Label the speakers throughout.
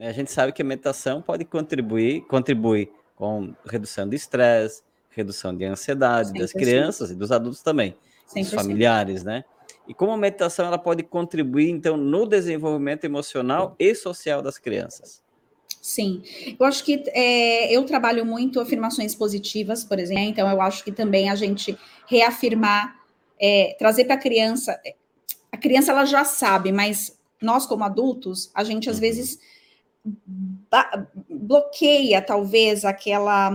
Speaker 1: né, a gente sabe que a meditação pode contribuir, contribuir com redução de estresse, redução de ansiedade 100%. das crianças e dos adultos também, 100%. dos familiares, né? E como a meditação ela pode contribuir então no desenvolvimento emocional e social das crianças?
Speaker 2: Sim, eu acho que é, eu trabalho muito afirmações positivas, por exemplo, então eu acho que também a gente reafirmar, é, trazer para a criança, a criança ela já sabe, mas nós como adultos, a gente às uhum. vezes bloqueia talvez aquela,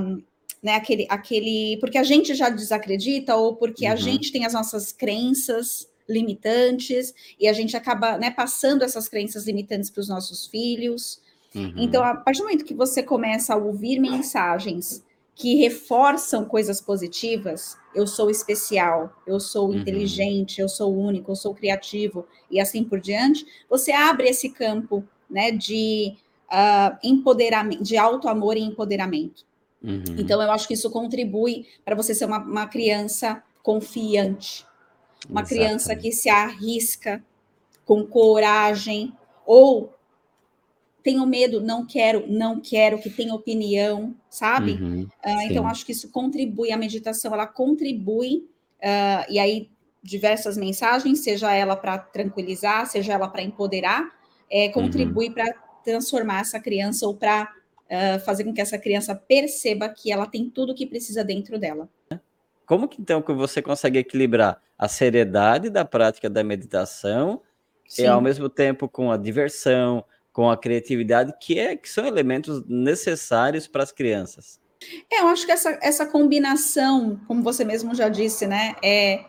Speaker 2: né, aquele, aquele, porque a gente já desacredita ou porque uhum. a gente tem as nossas crenças limitantes e a gente acaba né, passando essas crenças limitantes para os nossos filhos. Uhum. Então, a partir do momento que você começa a ouvir mensagens que reforçam coisas positivas, eu sou especial, eu sou uhum. inteligente, eu sou único, eu sou criativo e assim por diante, você abre esse campo né, de uh, empoderamento, de auto amor e empoderamento. Uhum. Então, eu acho que isso contribui para você ser uma, uma criança confiante, uma Exatamente. criança que se arrisca com coragem ou tenho medo, não quero, não quero, que tenha opinião, sabe? Uhum, uh, então, acho que isso contribui, a meditação, ela contribui, uh, e aí diversas mensagens, seja ela para tranquilizar, seja ela para empoderar, é, contribui uhum. para transformar essa criança ou para uh, fazer com que essa criança perceba que ela tem tudo o que precisa dentro dela.
Speaker 1: Como que então que você consegue equilibrar a seriedade da prática da meditação Sim. e ao mesmo tempo com a diversão, com a criatividade, que, é, que são elementos necessários para as crianças.
Speaker 2: É, eu acho que essa, essa combinação, como você mesmo já disse, né, é,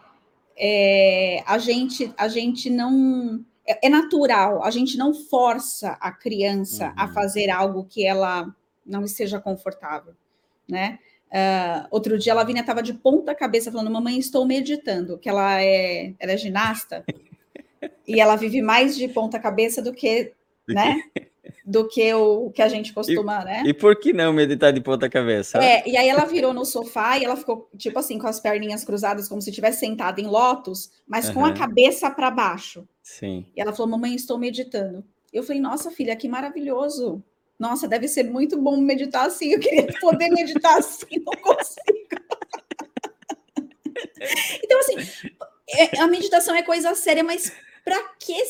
Speaker 2: é a gente a gente não é, é natural, a gente não força a criança uhum. a fazer algo que ela não esteja confortável, né? Uh, outro dia a Lavínia estava de ponta cabeça falando, mamãe, estou meditando, que ela é, ela é ginasta e ela vive mais de ponta cabeça do que né? Do que o que a gente costuma,
Speaker 1: e,
Speaker 2: né?
Speaker 1: E por que não meditar de ponta cabeça?
Speaker 2: É, e aí ela virou no sofá e ela ficou, tipo assim, com as perninhas cruzadas, como se estivesse sentada em lótus, mas uhum. com a cabeça para baixo.
Speaker 1: Sim.
Speaker 2: E ela falou, mamãe, estou meditando. Eu falei, nossa, filha, que maravilhoso. Nossa, deve ser muito bom meditar assim. Eu queria poder meditar assim, não consigo. então, assim, é, a meditação é coisa séria, mas para que,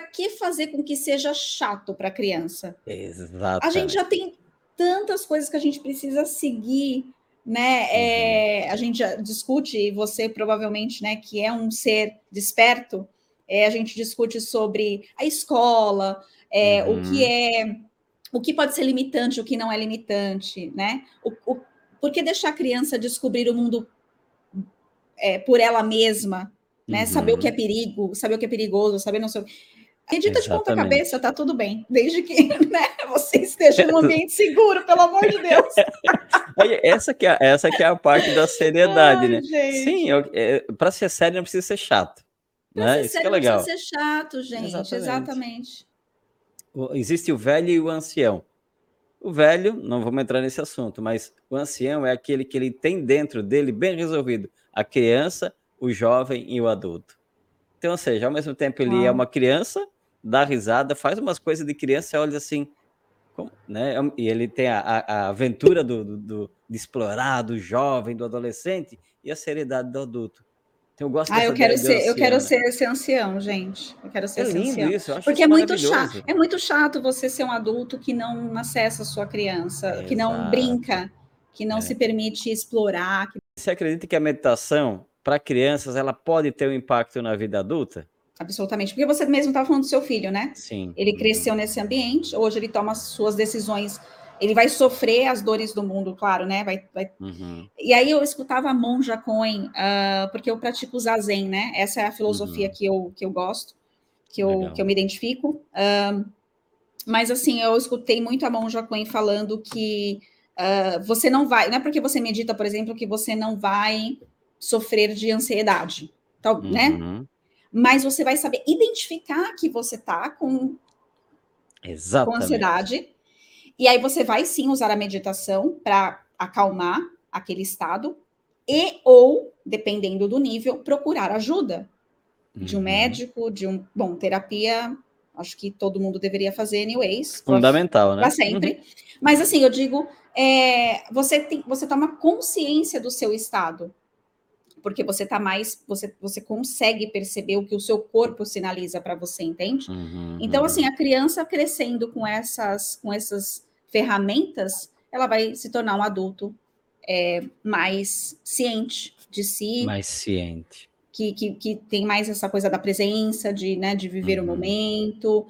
Speaker 2: que fazer com que seja chato para a criança?
Speaker 1: Exato.
Speaker 2: A gente já tem tantas coisas que a gente precisa seguir, né? É, uhum. a gente já discute, e você provavelmente, né, que é um ser desperto, é, a gente discute sobre a escola, é, uhum. o que uhum. é, o que pode ser limitante, o que não é limitante, né? O, o, por que deixar a criança descobrir o mundo é, por ela mesma, né? Uhum. Saber o que é perigo, saber o que é perigoso, saber não sei o Acredita de ponta cabeça, tá tudo bem, desde que né, você esteja num ambiente seguro, pelo amor de Deus.
Speaker 1: essa, que é, essa que é a parte da seriedade, Ai, né? Gente. Sim, é, para ser sério não precisa ser chato. Pra né? Ser Isso sério, que é legal.
Speaker 2: Não precisa ser chato, gente, exatamente. exatamente.
Speaker 1: Existe o velho e o ancião. O velho, não vamos entrar nesse assunto, mas o ancião é aquele que ele tem dentro dele bem resolvido. A criança o jovem e o adulto. Então, ou seja, ao mesmo tempo ele é uma criança, dá risada, faz umas coisas de criança, olha assim, como, né? E ele tem a, a aventura do, do, do, de explorar, do jovem, do adolescente, e a seriedade do adulto.
Speaker 2: Então, eu gosto ah, eu quero ser, ancião, eu quero né? ser esse ancião, gente. Eu quero ser
Speaker 1: é esse ancião. Isso, eu acho
Speaker 2: Porque é muito chato. É muito chato você ser um adulto que não acessa a sua criança, é, que não exato. brinca, que não é. se permite explorar. Que...
Speaker 1: Você acredita que a meditação para crianças, ela pode ter um impacto na vida adulta?
Speaker 2: Absolutamente, porque você mesmo estava falando do seu filho, né?
Speaker 1: Sim.
Speaker 2: Ele uhum. cresceu nesse ambiente, hoje ele toma suas decisões, ele vai sofrer as dores do mundo, claro, né? Vai, vai... Uhum. E aí eu escutava a Monja Cohen, uh, porque eu pratico Zazen, né? Essa é a filosofia uhum. que, eu, que eu gosto, que eu, que eu me identifico. Uh, mas assim, eu escutei muito a Monja Cohen falando que uh, você não vai, não é porque você medita, por exemplo, que você não vai sofrer de ansiedade, tá, né? Mas você vai saber identificar que você tá com,
Speaker 1: Exatamente.
Speaker 2: com ansiedade. E aí você vai sim usar a meditação para acalmar aquele estado e ou, dependendo do nível, procurar ajuda uhum. de um uhum. médico, de um, bom, terapia acho que todo mundo deveria fazer anyways.
Speaker 1: Fundamental, né?
Speaker 2: Para sempre. Uhum. Mas assim, eu digo, é, você, tem, você toma consciência do seu estado, porque você está mais, você, você consegue perceber o que o seu corpo sinaliza para você, entende? Uhum, então, assim, uhum. a criança crescendo com essas, com essas ferramentas, ela vai se tornar um adulto é, mais ciente de si.
Speaker 1: Mais ciente.
Speaker 2: Que, que, que, tem mais essa coisa da presença, de, né, de viver uhum. o momento,